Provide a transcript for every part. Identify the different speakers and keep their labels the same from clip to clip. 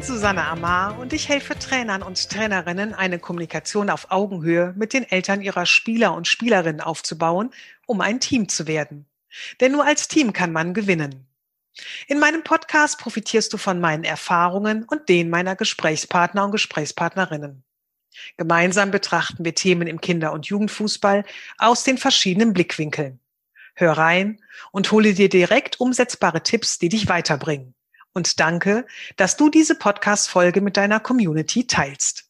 Speaker 1: Bin Susanne Amar und ich helfe Trainern und Trainerinnen, eine Kommunikation auf Augenhöhe mit den Eltern ihrer Spieler und Spielerinnen aufzubauen, um ein Team zu werden. Denn nur als Team kann man gewinnen. In meinem Podcast profitierst du von meinen Erfahrungen und denen meiner Gesprächspartner und Gesprächspartnerinnen. Gemeinsam betrachten wir Themen im Kinder- und Jugendfußball aus den verschiedenen Blickwinkeln. Hör rein und hole dir direkt umsetzbare Tipps, die dich weiterbringen und danke, dass du diese Podcast-Folge mit deiner Community teilst.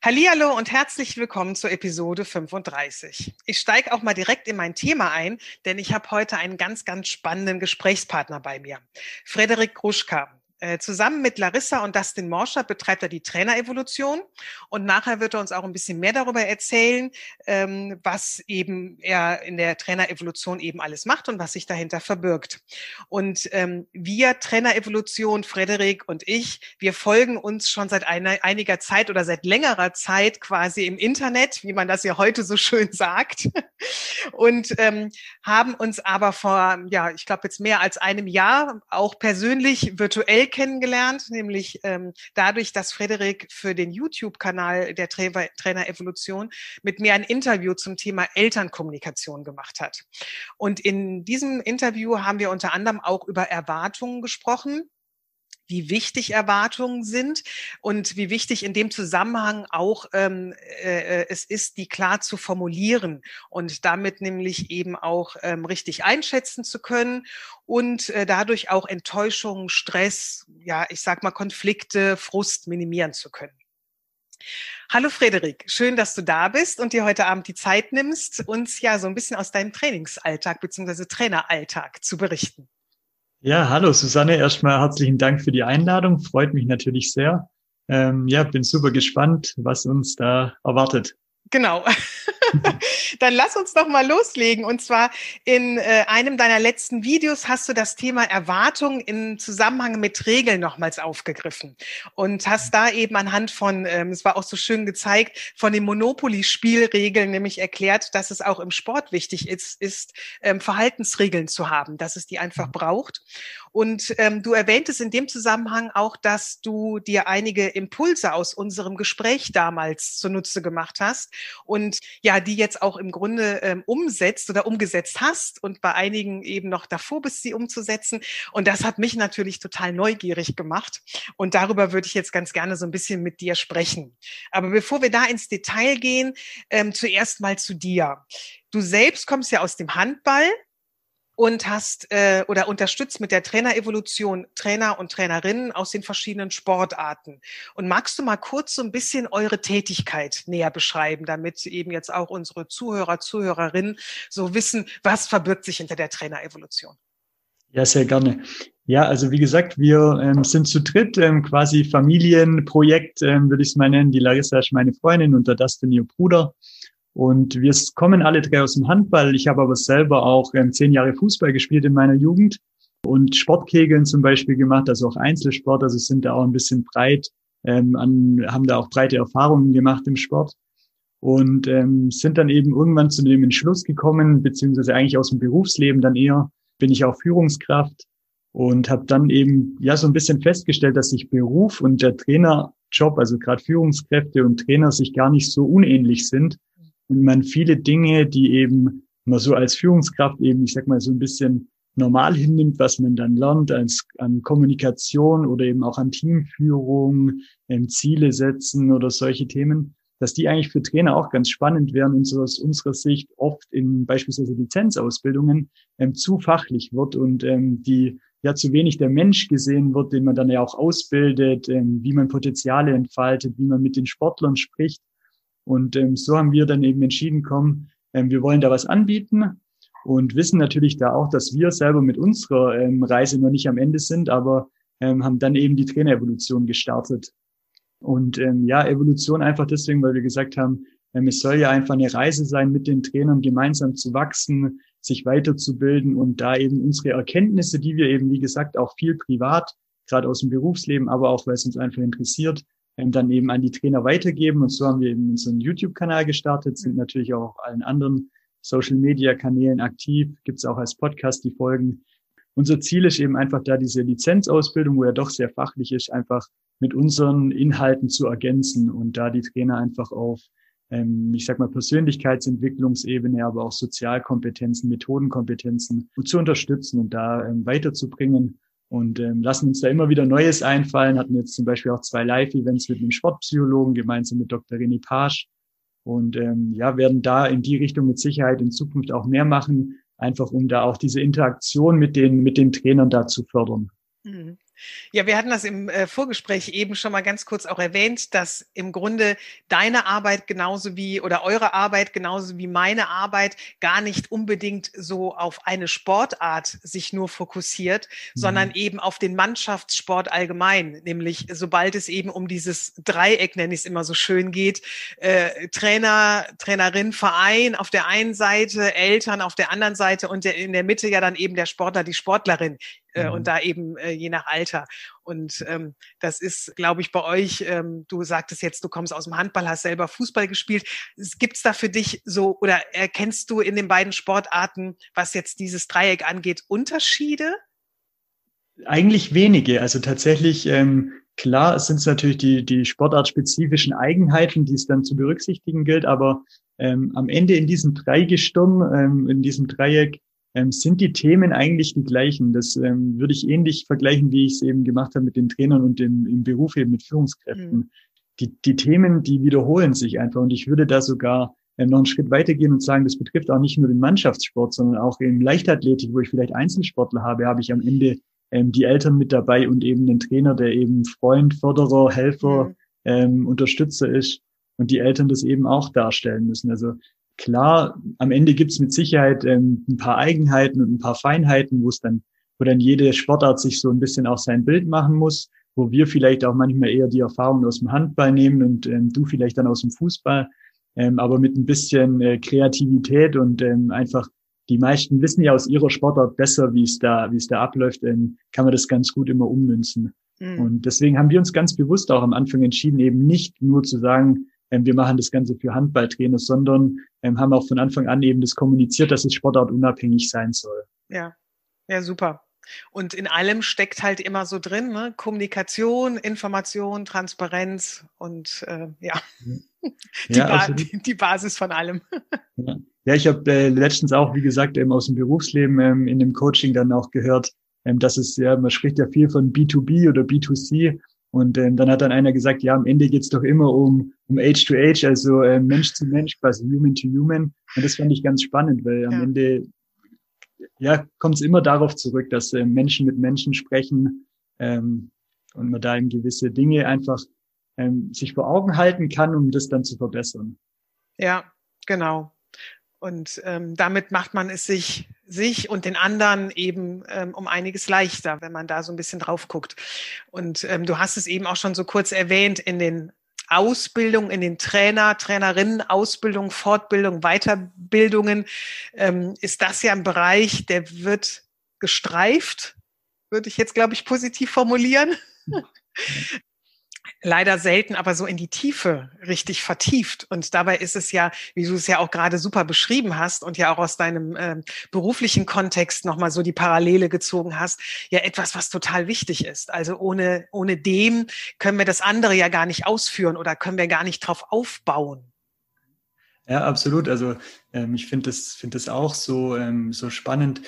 Speaker 1: Hallihallo und herzlich willkommen zur Episode 35. Ich steige auch mal direkt in mein Thema ein, denn ich habe heute einen ganz, ganz spannenden Gesprächspartner bei mir. Frederik Gruschka. Äh, zusammen mit Larissa und Dustin Morscher betreibt er die Trainerevolution und nachher wird er uns auch ein bisschen mehr darüber erzählen, ähm, was eben er in der Trainerevolution eben alles macht und was sich dahinter verbirgt. Und ähm, wir Trainerevolution, Frederik und ich, wir folgen uns schon seit einer, einiger Zeit oder seit längerer Zeit quasi im Internet, wie man das ja heute so schön sagt, und ähm, haben uns aber vor, ja, ich glaube jetzt mehr als einem Jahr auch persönlich virtuell kennengelernt, nämlich ähm, dadurch, dass Frederik für den YouTube-Kanal der Tra Trainer Evolution mit mir ein Interview zum Thema Elternkommunikation gemacht hat. Und in diesem Interview haben wir unter anderem auch über Erwartungen gesprochen wie wichtig Erwartungen sind und wie wichtig in dem Zusammenhang auch ähm, äh, es ist, die klar zu formulieren und damit nämlich eben auch ähm, richtig einschätzen zu können und äh, dadurch auch Enttäuschung, Stress, ja, ich sag mal Konflikte, Frust minimieren zu können. Hallo Frederik, schön, dass du da bist und dir heute Abend die Zeit nimmst, uns ja so ein bisschen aus deinem Trainingsalltag beziehungsweise Traineralltag zu berichten.
Speaker 2: Ja, hallo Susanne, erstmal herzlichen Dank für die Einladung. Freut mich natürlich sehr. Ähm, ja, bin super gespannt, was uns da erwartet.
Speaker 1: Genau. Dann lass uns doch mal loslegen. Und zwar in äh, einem deiner letzten Videos hast du das Thema Erwartung im Zusammenhang mit Regeln nochmals aufgegriffen und hast da eben anhand von, ähm, es war auch so schön gezeigt, von den Monopoly-Spielregeln nämlich erklärt, dass es auch im Sport wichtig ist, ist ähm, Verhaltensregeln zu haben, dass es die einfach mhm. braucht. Und ähm, du erwähntest in dem Zusammenhang auch, dass du dir einige Impulse aus unserem Gespräch damals zunutze gemacht hast und ja, die jetzt auch im Grunde ähm, umsetzt oder umgesetzt hast und bei einigen eben noch davor bist, sie umzusetzen. Und das hat mich natürlich total neugierig gemacht. Und darüber würde ich jetzt ganz gerne so ein bisschen mit dir sprechen. Aber bevor wir da ins Detail gehen, ähm, zuerst mal zu dir. Du selbst kommst ja aus dem Handball und hast äh, oder unterstützt mit der Trainerevolution Trainer und Trainerinnen aus den verschiedenen Sportarten. Und magst du mal kurz so ein bisschen eure Tätigkeit näher beschreiben, damit eben jetzt auch unsere Zuhörer, Zuhörerinnen so wissen, was verbirgt sich hinter der Trainerevolution?
Speaker 2: Ja, sehr gerne. Ja, also wie gesagt, wir ähm, sind zu dritt, ähm, quasi Familienprojekt, ähm, würde ich es mal nennen. Die Larissa ist meine Freundin und der Dustin ihr Bruder. Und wir kommen alle drei aus dem Handball. Ich habe aber selber auch ähm, zehn Jahre Fußball gespielt in meiner Jugend und Sportkegeln zum Beispiel gemacht, also auch Einzelsport. Also sind da auch ein bisschen breit, ähm, an, haben da auch breite Erfahrungen gemacht im Sport und ähm, sind dann eben irgendwann zu dem Entschluss gekommen, beziehungsweise eigentlich aus dem Berufsleben dann eher, bin ich auch Führungskraft und habe dann eben ja so ein bisschen festgestellt, dass sich Beruf und der Trainerjob, also gerade Führungskräfte und Trainer, sich gar nicht so unähnlich sind und man viele Dinge, die eben man so als Führungskraft eben, ich sag mal, so ein bisschen normal hinnimmt, was man dann lernt als an Kommunikation oder eben auch an Teamführung, ähm, Ziele setzen oder solche Themen, dass die eigentlich für Trainer auch ganz spannend wären und so aus unserer Sicht oft in beispielsweise Lizenzausbildungen ähm, zu fachlich wird und ähm, die ja zu wenig der Mensch gesehen wird, den man dann ja auch ausbildet, ähm, wie man Potenziale entfaltet, wie man mit den Sportlern spricht und ähm, so haben wir dann eben entschieden, komm, ähm, wir wollen da was anbieten und wissen natürlich da auch, dass wir selber mit unserer ähm, Reise noch nicht am Ende sind, aber ähm, haben dann eben die Trainerevolution gestartet. Und ähm, ja, Evolution einfach deswegen, weil wir gesagt haben, Ähm, es soll ja einfach eine Reise sein, mit den Trainern gemeinsam zu wachsen, sich weiterzubilden und da eben unsere Erkenntnisse, die wir eben, wie gesagt, auch viel privat, gerade aus dem Berufsleben, aber auch, weil es uns einfach interessiert, dann eben an die Trainer weitergeben. Und so haben wir eben unseren YouTube-Kanal gestartet, sind natürlich auch auf allen anderen Social-Media-Kanälen aktiv, gibt es auch als Podcast die Folgen. Unser Ziel ist eben einfach da diese Lizenzausbildung, wo er doch sehr fachlich ist, einfach mit unseren Inhalten zu ergänzen und da die Trainer einfach auf, ähm, ich sag mal, Persönlichkeitsentwicklungsebene, aber auch Sozialkompetenzen, Methodenkompetenzen zu unterstützen und da ähm, weiterzubringen und ähm, lassen uns da immer wieder Neues einfallen. Hatten jetzt zum Beispiel auch zwei Live-Events mit einem Sportpsychologen gemeinsam mit Dr. René Pasch und ähm, ja, werden da in die Richtung mit Sicherheit in Zukunft auch mehr machen, einfach um da auch diese Interaktion mit den, mit den Trainern da zu fördern.
Speaker 1: Mhm. Ja, wir hatten das im äh, Vorgespräch eben schon mal ganz kurz auch erwähnt, dass im Grunde deine Arbeit genauso wie oder eure Arbeit genauso wie meine Arbeit gar nicht unbedingt so auf eine Sportart sich nur fokussiert, mhm. sondern eben auf den Mannschaftssport allgemein. Nämlich sobald es eben um dieses Dreieck, nenne ich es immer so schön geht, äh, Trainer, Trainerin, Verein auf der einen Seite, Eltern auf der anderen Seite und der, in der Mitte ja dann eben der Sportler, die Sportlerin äh, mhm. und da eben äh, je nach Alter. Und ähm, das ist, glaube ich, bei euch, ähm, du sagtest jetzt, du kommst aus dem Handball, hast selber Fußball gespielt. Gibt es da für dich so oder erkennst du in den beiden Sportarten, was jetzt dieses Dreieck angeht, Unterschiede?
Speaker 2: Eigentlich wenige. Also tatsächlich, ähm, klar sind es natürlich die, die sportartspezifischen Eigenheiten, die es dann zu berücksichtigen gilt, aber ähm, am Ende in diesem Dreigestirn, ähm, in diesem Dreieck, ähm, sind die Themen eigentlich die gleichen. Das ähm, würde ich ähnlich vergleichen, wie ich es eben gemacht habe mit den Trainern und dem, im Beruf eben mit Führungskräften. Mhm. Die, die Themen, die wiederholen sich einfach. Und ich würde da sogar ähm, noch einen Schritt weitergehen und sagen, das betrifft auch nicht nur den Mannschaftssport, sondern auch in Leichtathletik, wo ich vielleicht Einzelsportler habe, habe ich am Ende ähm, die Eltern mit dabei und eben den Trainer, der eben Freund, Förderer, Helfer, mhm. ähm, Unterstützer ist und die Eltern das eben auch darstellen müssen. Also Klar, am Ende gibt's mit Sicherheit ähm, ein paar Eigenheiten und ein paar Feinheiten, wo es dann, wo dann jede Sportart sich so ein bisschen auch sein Bild machen muss, wo wir vielleicht auch manchmal eher die Erfahrung aus dem Handball nehmen und ähm, du vielleicht dann aus dem Fußball, ähm, aber mit ein bisschen äh, Kreativität und ähm, einfach die meisten wissen ja aus ihrer Sportart besser, wie es da, wie es da abläuft, ähm, kann man das ganz gut immer ummünzen. Mhm. Und deswegen haben wir uns ganz bewusst auch am Anfang entschieden, eben nicht nur zu sagen, wir machen das Ganze für Handballtrainer, sondern ähm, haben auch von Anfang an eben das kommuniziert, dass es sportartunabhängig sein soll.
Speaker 1: Ja, ja, super. Und in allem steckt halt immer so drin, ne? Kommunikation, Information, Transparenz und äh, ja, die, ja ba die, die, Basis von allem.
Speaker 2: Ja, ja ich habe äh, letztens auch, wie gesagt, eben aus dem Berufsleben ähm, in dem Coaching dann auch gehört, ähm, dass es ja, man spricht ja viel von B2B oder B2C und ähm, dann hat dann einer gesagt, ja, am Ende geht's doch immer um, um Age to Age, also äh, Mensch zu Mensch, quasi Human to Human. Und das fand ich ganz spannend, weil am ja. Ende ja, kommt es immer darauf zurück, dass äh, Menschen mit Menschen sprechen ähm, und man da eben gewisse Dinge einfach ähm, sich vor Augen halten kann, um das dann zu verbessern.
Speaker 1: Ja, genau. Und ähm, damit macht man es sich, sich und den anderen eben ähm, um einiges leichter, wenn man da so ein bisschen drauf guckt. Und ähm, du hast es eben auch schon so kurz erwähnt in den Ausbildungen, in den Trainer, Trainerinnen, Ausbildung, Fortbildung, Weiterbildungen, ähm, ist das ja ein Bereich, der wird gestreift, würde ich jetzt, glaube ich, positiv formulieren leider selten aber so in die Tiefe richtig vertieft. Und dabei ist es ja, wie du es ja auch gerade super beschrieben hast und ja auch aus deinem äh, beruflichen Kontext nochmal so die Parallele gezogen hast, ja etwas, was total wichtig ist. Also ohne, ohne dem können wir das andere ja gar nicht ausführen oder können wir gar nicht drauf aufbauen.
Speaker 2: Ja, absolut. Also ähm, ich finde das, finde das auch so, ähm, so spannend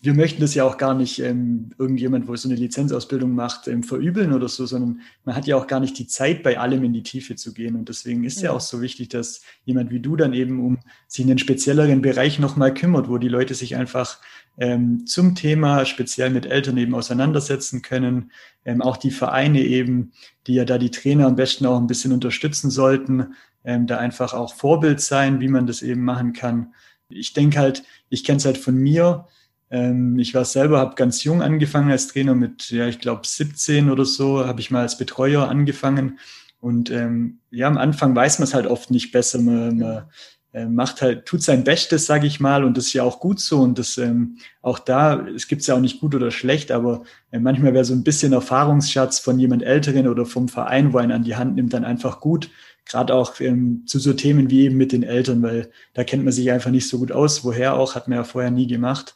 Speaker 2: wir möchten das ja auch gar nicht ähm, irgendjemand, wo so eine Lizenzausbildung macht, ähm, verübeln oder so, sondern man hat ja auch gar nicht die Zeit, bei allem in die Tiefe zu gehen. Und deswegen ist ja, ja auch so wichtig, dass jemand wie du dann eben um sich in den spezielleren Bereich nochmal kümmert, wo die Leute sich einfach ähm, zum Thema speziell mit Eltern eben auseinandersetzen können. Ähm, auch die Vereine eben, die ja da die Trainer am besten auch ein bisschen unterstützen sollten, ähm, da einfach auch Vorbild sein, wie man das eben machen kann. Ich denke halt, ich kenne es halt von mir, ähm, ich war selber, habe ganz jung angefangen als Trainer mit, ja, ich glaube 17 oder so, habe ich mal als Betreuer angefangen. Und ähm, ja, am Anfang weiß man es halt oft nicht besser. Man, man äh, macht halt, tut sein Bestes, sage ich mal, und das ist ja auch gut so. Und das ähm, auch da, es gibt ja auch nicht gut oder schlecht, aber äh, manchmal wäre so ein bisschen Erfahrungsschatz von jemand Älteren oder vom Verein, wo einen an die Hand nimmt, dann einfach gut. Gerade auch ähm, zu so Themen wie eben mit den Eltern, weil da kennt man sich einfach nicht so gut aus. Woher auch, hat man ja vorher nie gemacht.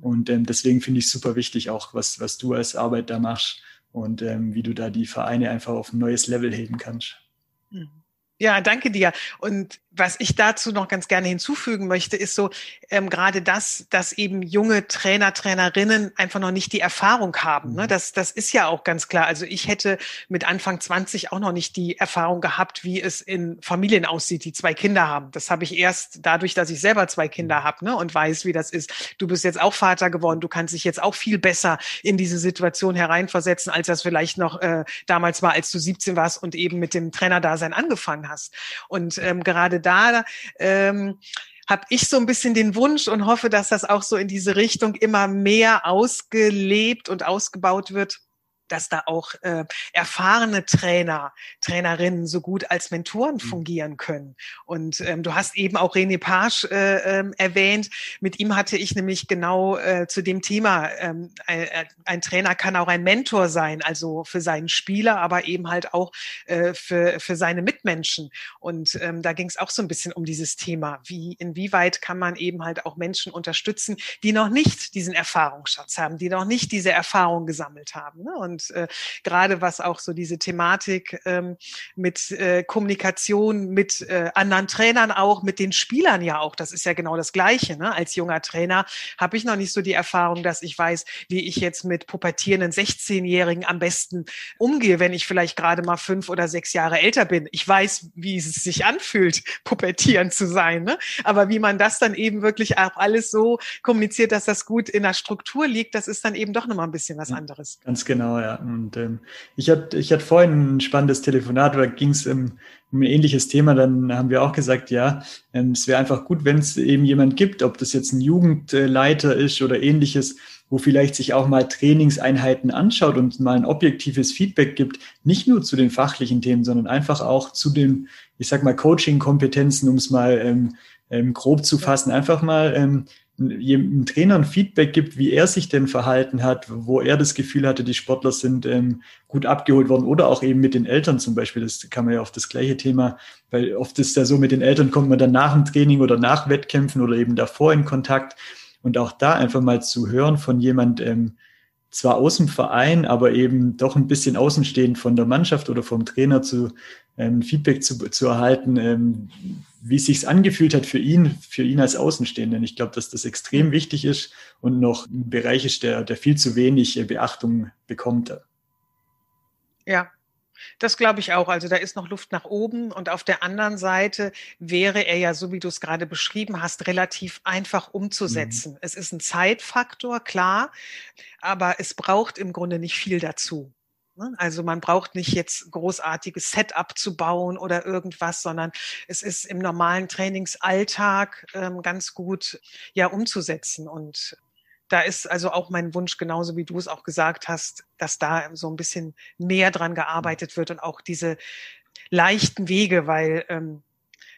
Speaker 2: Und ähm, deswegen finde ich super wichtig auch, was, was du als Arbeit da machst und ähm, wie du da die Vereine einfach auf ein neues Level heben kannst.
Speaker 1: Ja, danke dir. Und was ich dazu noch ganz gerne hinzufügen möchte, ist so ähm, gerade das, dass eben junge Trainer, Trainerinnen einfach noch nicht die Erfahrung haben. Ne? Mhm. Das, das ist ja auch ganz klar. Also ich hätte mit Anfang 20 auch noch nicht die Erfahrung gehabt, wie es in Familien aussieht, die zwei Kinder haben. Das habe ich erst dadurch, dass ich selber zwei Kinder mhm. habe ne? und weiß, wie das ist. Du bist jetzt auch Vater geworden. Du kannst dich jetzt auch viel besser in diese Situation hereinversetzen, als das vielleicht noch äh, damals war, als du 17 warst und eben mit dem Trainerdasein angefangen hast. Und ähm, gerade da ähm, habe ich so ein bisschen den Wunsch und hoffe, dass das auch so in diese Richtung immer mehr ausgelebt und ausgebaut wird dass da auch äh, erfahrene Trainer, Trainerinnen so gut als Mentoren mhm. fungieren können. Und ähm, du hast eben auch René Page äh, ähm, erwähnt. Mit ihm hatte ich nämlich genau äh, zu dem Thema, ähm, ein, ein Trainer kann auch ein Mentor sein, also für seinen Spieler, aber eben halt auch äh, für, für seine Mitmenschen. Und ähm, da ging es auch so ein bisschen um dieses Thema. Wie, inwieweit kann man eben halt auch Menschen unterstützen, die noch nicht diesen Erfahrungsschatz haben, die noch nicht diese Erfahrung gesammelt haben. Ne? Und äh, gerade was auch so diese Thematik ähm, mit äh, Kommunikation mit äh, anderen Trainern auch, mit den Spielern ja auch, das ist ja genau das Gleiche. Ne? Als junger Trainer habe ich noch nicht so die Erfahrung, dass ich weiß, wie ich jetzt mit pubertierenden 16-Jährigen am besten umgehe, wenn ich vielleicht gerade mal fünf oder sechs Jahre älter bin. Ich weiß, wie es sich anfühlt, pubertieren zu sein. Ne? Aber wie man das dann eben wirklich auch alles so kommuniziert, dass das gut in der Struktur liegt, das ist dann eben doch nochmal ein bisschen was anderes.
Speaker 2: Ganz genau, ja. Und ähm, ich hatte ich hatte vorhin ein spannendes Telefonat, da ging es um, um ein ähnliches Thema. Dann haben wir auch gesagt, ja, ähm, es wäre einfach gut, wenn es eben jemand gibt, ob das jetzt ein Jugendleiter ist oder ähnliches, wo vielleicht sich auch mal Trainingseinheiten anschaut und mal ein objektives Feedback gibt, nicht nur zu den fachlichen Themen, sondern einfach auch zu den, ich sag mal, Coaching-Kompetenzen, um es mal ähm, ähm, grob zu fassen, einfach mal ähm, einem Trainer ein Feedback gibt, wie er sich denn verhalten hat, wo er das Gefühl hatte, die Sportler sind ähm, gut abgeholt worden oder auch eben mit den Eltern zum Beispiel. Das kann man ja auf das gleiche Thema, weil oft ist ja so, mit den Eltern kommt man dann nach dem Training oder nach Wettkämpfen oder eben davor in Kontakt. Und auch da einfach mal zu hören von jemand, ähm, zwar aus dem Verein, aber eben doch ein bisschen außenstehend von der Mannschaft oder vom Trainer zu ähm, Feedback zu, zu erhalten, ähm, wie es sich angefühlt hat für ihn, für ihn als Außenstehenden. Ich glaube, dass das extrem wichtig ist und noch ein Bereich ist, der, der viel zu wenig äh, Beachtung bekommt.
Speaker 1: Ja, das glaube ich auch. Also da ist noch Luft nach oben. Und auf der anderen Seite wäre er ja, so wie du es gerade beschrieben hast, relativ einfach umzusetzen. Mhm. Es ist ein Zeitfaktor, klar, aber es braucht im Grunde nicht viel dazu. Ne? Also man braucht nicht jetzt großartiges Setup zu bauen oder irgendwas, sondern es ist im normalen Trainingsalltag ähm, ganz gut ja umzusetzen. Und da ist also auch mein Wunsch, genauso wie du es auch gesagt hast, dass da so ein bisschen mehr dran gearbeitet wird und auch diese leichten Wege, weil ähm,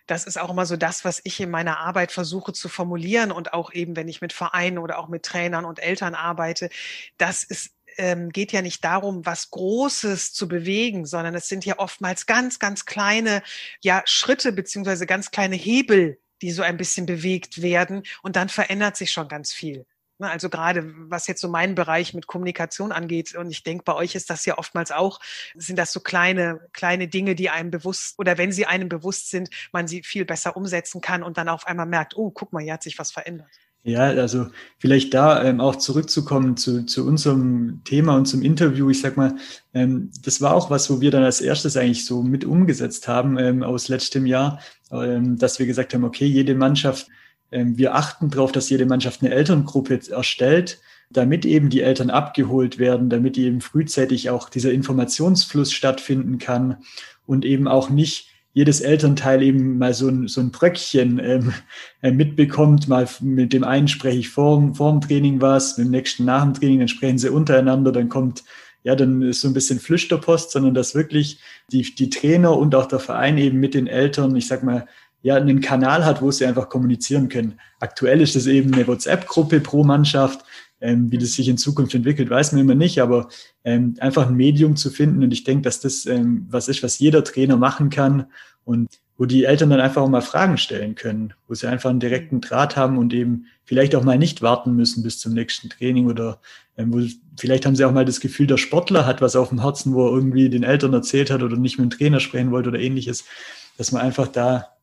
Speaker 1: das ist auch immer so das, was ich in meiner Arbeit versuche zu formulieren und auch eben, wenn ich mit Vereinen oder auch mit Trainern und Eltern arbeite, das ist ähm, geht ja nicht darum, was Großes zu bewegen, sondern es sind ja oftmals ganz, ganz kleine ja, Schritte beziehungsweise ganz kleine Hebel, die so ein bisschen bewegt werden und dann verändert sich schon ganz viel. Ne, also gerade was jetzt so meinen Bereich mit Kommunikation angeht, und ich denke, bei euch ist das ja oftmals auch, sind das so kleine, kleine Dinge, die einem bewusst oder wenn sie einem bewusst sind, man sie viel besser umsetzen kann und dann auf einmal merkt, oh, guck mal, hier hat sich was verändert.
Speaker 2: Ja, also vielleicht da ähm, auch zurückzukommen zu, zu unserem Thema und zum Interview. Ich sag mal, ähm, das war auch was, wo wir dann als erstes eigentlich so mit umgesetzt haben ähm, aus letztem Jahr, ähm, dass wir gesagt haben, okay, jede Mannschaft, ähm, wir achten darauf, dass jede Mannschaft eine Elterngruppe erstellt, damit eben die Eltern abgeholt werden, damit eben frühzeitig auch dieser Informationsfluss stattfinden kann und eben auch nicht jedes Elternteil eben mal so ein, so ein Bröckchen ähm, äh, mitbekommt. Mal mit dem einen spreche ich vor, vor dem Training was, mit dem nächsten nach dem Training, dann sprechen sie untereinander, dann kommt ja, dann ist so ein bisschen Flüsterpost, sondern dass wirklich die, die Trainer und auch der Verein eben mit den Eltern, ich sag mal, ja, einen Kanal hat, wo sie einfach kommunizieren können. Aktuell ist es eben eine WhatsApp-Gruppe pro Mannschaft. Ähm, wie das sich in Zukunft entwickelt, weiß man immer nicht, aber ähm, einfach ein Medium zu finden. Und ich denke, dass das ähm, was ist, was jeder Trainer machen kann und wo die Eltern dann einfach auch mal Fragen stellen können, wo sie einfach einen direkten Draht haben und eben vielleicht auch mal nicht warten müssen bis zum nächsten Training oder ähm, wo, vielleicht haben sie auch mal das Gefühl, der Sportler hat was auf dem Herzen, wo er irgendwie den Eltern erzählt hat oder nicht mit dem Trainer sprechen wollte oder ähnliches, dass man einfach da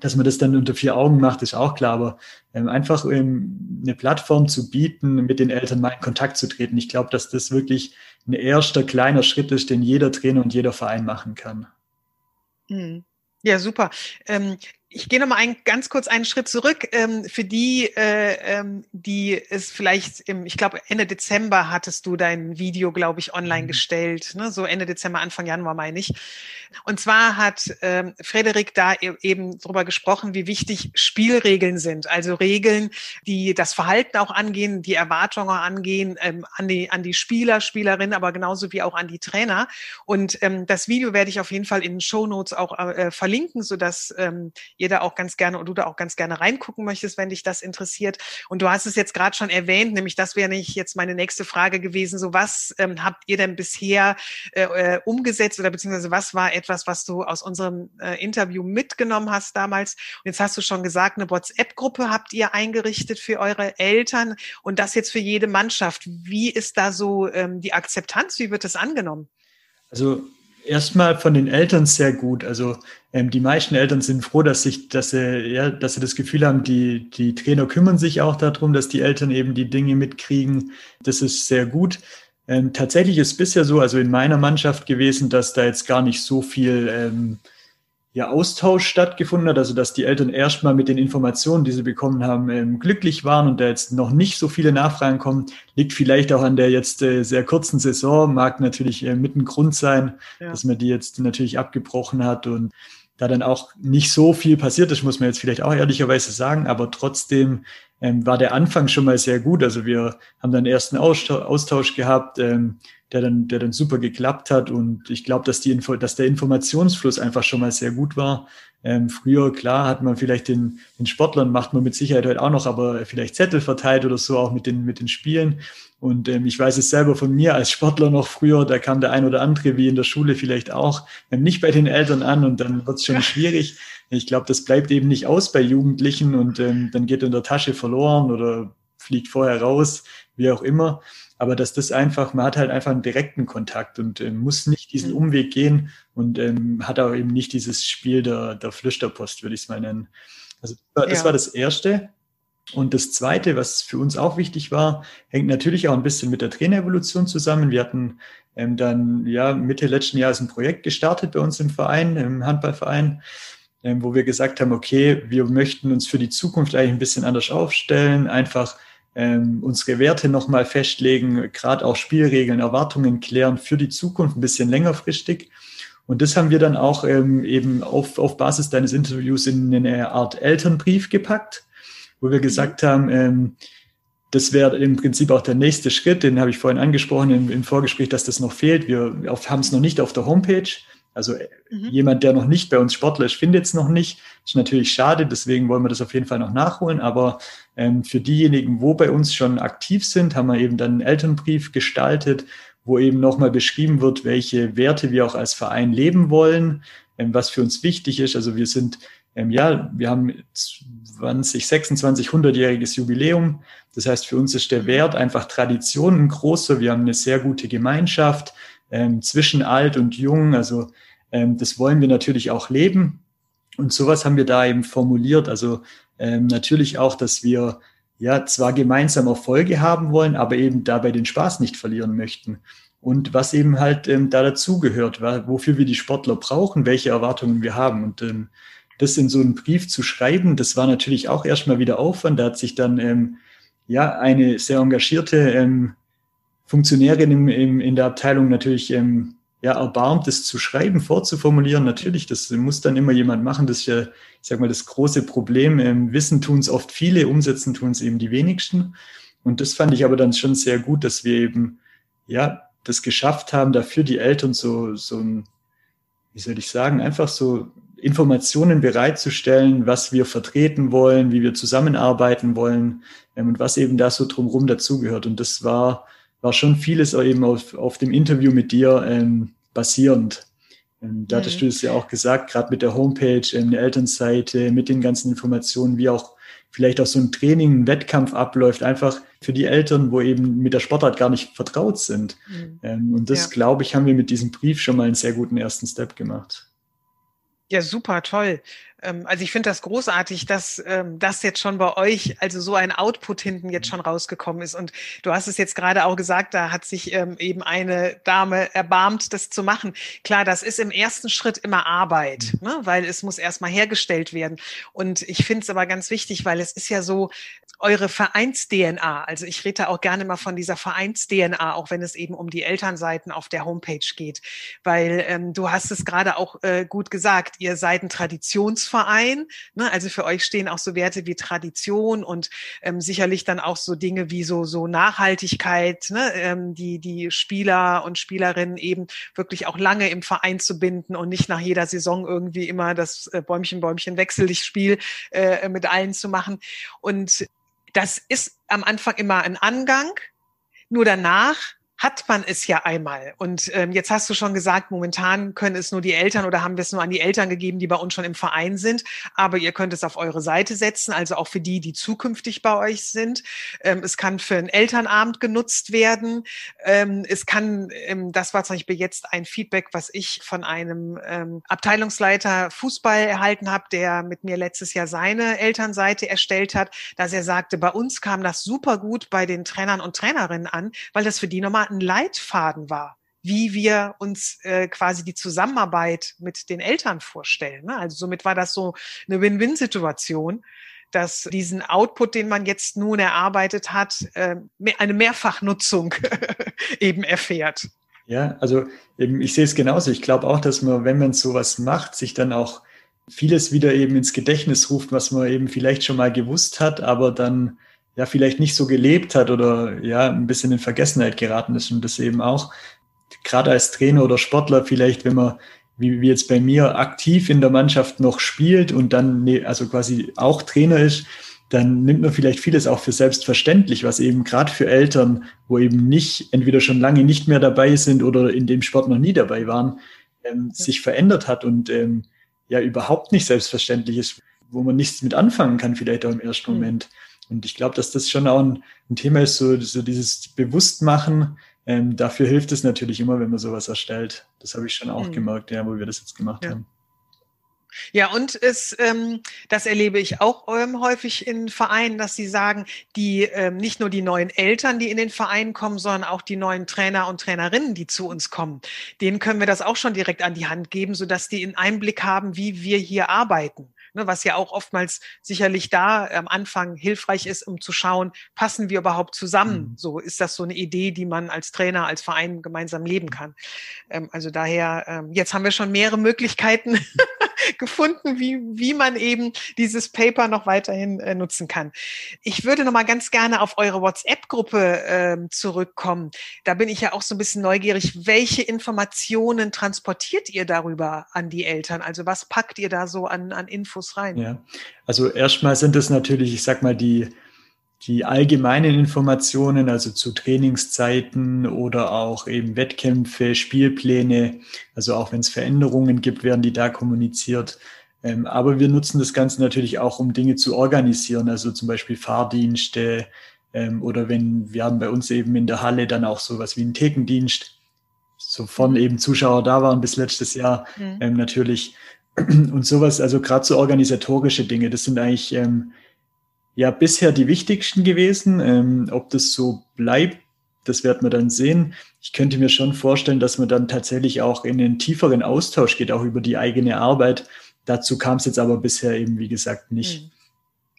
Speaker 2: dass man das dann unter vier Augen macht, ist auch klar, aber ähm, einfach ähm, eine Plattform zu bieten, mit den Eltern mal in Kontakt zu treten. Ich glaube, dass das wirklich ein erster kleiner Schritt ist, den jeder Trainer und jeder Verein machen kann.
Speaker 1: Mhm. Ja, super. Ähm, ich gehe noch mal ein, ganz kurz einen Schritt zurück. Ähm, für die, äh, ähm, die es vielleicht im, ich glaube, Ende Dezember hattest du dein Video, glaube ich, online mhm. gestellt. Ne? So Ende Dezember, Anfang Januar meine ich. Und zwar hat ähm, Frederik da e-, eben darüber gesprochen, wie wichtig Spielregeln sind. Also Regeln, die das Verhalten auch angehen, die Erwartungen angehen, ähm, an, die, an die Spieler, Spielerinnen, aber genauso wie auch an die Trainer. Und ähm, das Video werde ich auf jeden Fall in den Show Notes auch äh, verlinken, sodass ähm, ihr da auch ganz gerne und du da auch ganz gerne reingucken möchtest, wenn dich das interessiert. Und du hast es jetzt gerade schon erwähnt, nämlich das wäre nicht jetzt meine nächste Frage gewesen. So was ähm, habt ihr denn bisher äh, äh, umgesetzt oder beziehungsweise was war etwas, was du aus unserem äh, Interview mitgenommen hast damals? Und jetzt hast du schon gesagt, eine WhatsApp-Gruppe habt ihr eingerichtet für eure Eltern und das jetzt für jede Mannschaft. Wie ist da so ähm, die Akzeptanz? Wie wird das angenommen?
Speaker 2: Also erstmal von den Eltern sehr gut. Also ähm, die meisten Eltern sind froh, dass sich, dass sie, ja, dass sie das Gefühl haben, die, die Trainer kümmern sich auch darum, dass die Eltern eben die Dinge mitkriegen. Das ist sehr gut. Ähm, tatsächlich ist bisher so, also in meiner Mannschaft gewesen, dass da jetzt gar nicht so viel ähm, ja, Austausch stattgefunden hat, also dass die Eltern erstmal mit den Informationen, die sie bekommen haben, ähm, glücklich waren und da jetzt noch nicht so viele Nachfragen kommen, liegt vielleicht auch an der jetzt äh, sehr kurzen Saison, mag natürlich äh, mit ein Grund sein, ja. dass man die jetzt natürlich abgebrochen hat und da dann auch nicht so viel passiert ist, muss man jetzt vielleicht auch ehrlicherweise sagen, aber trotzdem ähm, war der Anfang schon mal sehr gut. Also wir haben dann ersten Austausch gehabt, ähm, der dann, der dann super geklappt hat. Und ich glaube, dass die Info, dass der Informationsfluss einfach schon mal sehr gut war. Ähm, früher, klar, hat man vielleicht den, den Sportlern, macht man mit Sicherheit heute auch noch, aber vielleicht Zettel verteilt oder so, auch mit den, mit den Spielen. Und ähm, ich weiß es selber von mir als Sportler noch früher, da kam der ein oder andere, wie in der Schule vielleicht auch, ähm, nicht bei den Eltern an und dann wird es schon schwierig. Ich glaube, das bleibt eben nicht aus bei Jugendlichen und ähm, dann geht in der Tasche verloren oder fliegt vorher raus, wie auch immer. Aber dass das einfach, man hat halt einfach einen direkten Kontakt und äh, muss nicht diesen. Umweg gehen und ähm, hat auch eben nicht dieses Spiel der, der Flüsterpost, würde ich es mal nennen. Also das ja. war das Erste. Und das Zweite, was für uns auch wichtig war, hängt natürlich auch ein bisschen mit der Trainerevolution zusammen. Wir hatten ähm, dann ja Mitte letzten Jahres ein Projekt gestartet bei uns im Verein, im Handballverein, ähm, wo wir gesagt haben, okay, wir möchten uns für die Zukunft eigentlich ein bisschen anders aufstellen, einfach ähm, unsere Werte nochmal festlegen, gerade auch Spielregeln, Erwartungen klären für die Zukunft ein bisschen längerfristig. Und das haben wir dann auch ähm, eben auf, auf Basis deines Interviews in eine Art Elternbrief gepackt, wo wir gesagt haben, ähm, das wäre im Prinzip auch der nächste Schritt, den habe ich vorhin angesprochen im, im Vorgespräch, dass das noch fehlt. Wir haben es noch nicht auf der Homepage. Also mhm. jemand, der noch nicht bei uns Sportler ist, findet es noch nicht. Ist natürlich schade, deswegen wollen wir das auf jeden Fall noch nachholen. Aber ähm, für diejenigen, wo bei uns schon aktiv sind, haben wir eben dann einen Elternbrief gestaltet, wo eben nochmal beschrieben wird, welche Werte wir auch als Verein leben wollen, ähm, was für uns wichtig ist. Also wir sind, ähm, ja, wir haben 20, 26, 100-jähriges Jubiläum. Das heißt, für uns ist der Wert einfach Tradition ein großer. Wir haben eine sehr gute Gemeinschaft ähm, zwischen alt und jung. Also ähm, das wollen wir natürlich auch leben. Und sowas haben wir da eben formuliert. Also ähm, natürlich auch, dass wir ja zwar gemeinsam Erfolge haben wollen, aber eben dabei den Spaß nicht verlieren möchten. Und was eben halt ähm, da dazugehört, wofür wir die Sportler brauchen, welche Erwartungen wir haben. Und ähm, das in so einen Brief zu schreiben, das war natürlich auch erstmal wieder Aufwand. Da hat sich dann ähm, ja eine sehr engagierte ähm, Funktionärin im, im, in der Abteilung natürlich ähm, ja, erbarmt, das zu schreiben, vorzuformulieren. Natürlich, das muss dann immer jemand machen. Das ist ja, ich sag mal, das große Problem. Ähm, Wissen tun es oft viele, umsetzen tun es eben die wenigsten. Und das fand ich aber dann schon sehr gut, dass wir eben, ja, das geschafft haben, dafür die Eltern so, so ein, wie soll ich sagen, einfach so Informationen bereitzustellen, was wir vertreten wollen, wie wir zusammenarbeiten wollen ähm, und was eben da so drumherum dazugehört. Und das war, war schon vieles eben auf, auf dem Interview mit dir ähm, basierend. Ähm, da hattest mhm. du es ja auch gesagt, gerade mit der Homepage, ähm, der Elternseite, mit den ganzen Informationen, wie auch vielleicht auch so ein Training, ein Wettkampf abläuft, einfach für die Eltern, wo eben mit der Sportart gar nicht vertraut sind. Mhm. Ähm, und das, ja. glaube ich, haben wir mit diesem Brief schon mal einen sehr guten ersten Step gemacht.
Speaker 1: Ja, super, toll. Ähm, also ich finde das großartig, dass ähm, das jetzt schon bei euch, also so ein Output hinten jetzt schon rausgekommen ist. Und du hast es jetzt gerade auch gesagt, da hat sich ähm, eben eine Dame erbarmt, das zu machen. Klar, das ist im ersten Schritt immer Arbeit, ne? weil es muss erstmal hergestellt werden. Und ich finde es aber ganz wichtig, weil es ist ja so, eure Vereins-DNA. Also ich rede auch gerne mal von dieser Vereins-DNA, auch wenn es eben um die Elternseiten auf der Homepage geht. Weil ähm, du hast es gerade auch äh, gut gesagt, ihr seid ein Traditionsverein. Ne? Also für euch stehen auch so Werte wie Tradition und ähm, sicherlich dann auch so Dinge wie so, so Nachhaltigkeit, ne? ähm, die, die Spieler und Spielerinnen eben wirklich auch lange im Verein zu binden und nicht nach jeder Saison irgendwie immer das äh, Bäumchen, Bäumchen, wechsel dich Spiel äh, mit allen zu machen. Und das ist am Anfang immer ein Angang, nur danach hat man es ja einmal. Und ähm, jetzt hast du schon gesagt, momentan können es nur die Eltern oder haben wir es nur an die Eltern gegeben, die bei uns schon im Verein sind. Aber ihr könnt es auf eure Seite setzen, also auch für die, die zukünftig bei euch sind. Ähm, es kann für einen Elternabend genutzt werden. Ähm, es kann, ähm, das war zum Beispiel jetzt ein Feedback, was ich von einem ähm, Abteilungsleiter Fußball erhalten habe, der mit mir letztes Jahr seine Elternseite erstellt hat, dass er sagte, bei uns kam das super gut bei den Trainern und Trainerinnen an, weil das für die nochmal ein Leitfaden war, wie wir uns äh, quasi die Zusammenarbeit mit den Eltern vorstellen. Ne? Also somit war das so eine Win-Win-Situation dass diesen Output, den man jetzt nun erarbeitet hat, äh, eine Mehrfachnutzung eben erfährt.
Speaker 2: Ja, also eben, ich sehe es genauso. Ich glaube auch, dass man, wenn man sowas macht, sich dann auch vieles wieder eben ins Gedächtnis ruft, was man eben vielleicht schon mal gewusst hat, aber dann ja vielleicht nicht so gelebt hat oder ja ein bisschen in Vergessenheit geraten ist und das eben auch gerade als Trainer oder Sportler vielleicht, wenn man wie, wie jetzt bei mir aktiv in der Mannschaft noch spielt und dann ne, also quasi auch Trainer ist, dann nimmt man vielleicht vieles auch für selbstverständlich, was eben gerade für Eltern, wo eben nicht entweder schon lange nicht mehr dabei sind oder in dem Sport noch nie dabei waren, ähm, ja. sich verändert hat und ähm, ja überhaupt nicht selbstverständlich ist, wo man nichts mit anfangen kann, vielleicht auch im ersten mhm. Moment. Und ich glaube, dass das schon auch ein, ein, Thema ist, so, so dieses Bewusstmachen. Ähm, dafür hilft es natürlich immer, wenn man sowas erstellt. Das habe ich schon auch mhm. gemerkt, ja, wo wir das jetzt gemacht
Speaker 1: ja.
Speaker 2: haben.
Speaker 1: Ja, und es, ähm, das erlebe ich auch ähm, häufig in Vereinen, dass sie sagen, die ähm, nicht nur die neuen Eltern, die in den Verein kommen, sondern auch die neuen Trainer und Trainerinnen, die zu uns kommen, denen können wir das auch schon direkt an die Hand geben, sodass die einen Einblick haben, wie wir hier arbeiten ne, was ja auch oftmals sicherlich da am Anfang hilfreich ist, um zu schauen, passen wir überhaupt zusammen? Mhm. So ist das so eine Idee, die man als Trainer, als Verein gemeinsam leben kann. Ähm, also daher, ähm, jetzt haben wir schon mehrere Möglichkeiten gefunden, wie, wie man eben dieses Paper noch weiterhin äh, nutzen kann. Ich würde noch mal ganz gerne auf eure WhatsApp-Gruppe ähm, zurückkommen. Da bin ich ja auch so ein bisschen neugierig. Welche Informationen transportiert ihr darüber an die Eltern? Also was packt ihr da so an, an Infos rein?
Speaker 2: Ja, also erstmal sind es natürlich, ich sag mal, die die allgemeinen Informationen, also zu Trainingszeiten oder auch eben Wettkämpfe, Spielpläne, also auch wenn es Veränderungen gibt, werden die da kommuniziert. Ähm, aber wir nutzen das Ganze natürlich auch, um Dinge zu organisieren, also zum Beispiel Fahrdienste ähm, oder wenn wir haben bei uns eben in der Halle dann auch sowas wie einen Thekendienst, sofern eben Zuschauer da waren bis letztes Jahr mhm. ähm, natürlich und sowas, also gerade so organisatorische Dinge, das sind eigentlich ja bisher die wichtigsten gewesen. Ähm, ob das so bleibt, das werden wir dann sehen. Ich könnte mir schon vorstellen, dass man dann tatsächlich auch in einen tieferen Austausch geht, auch über die eigene Arbeit. Dazu kam es jetzt aber bisher eben, wie gesagt, nicht.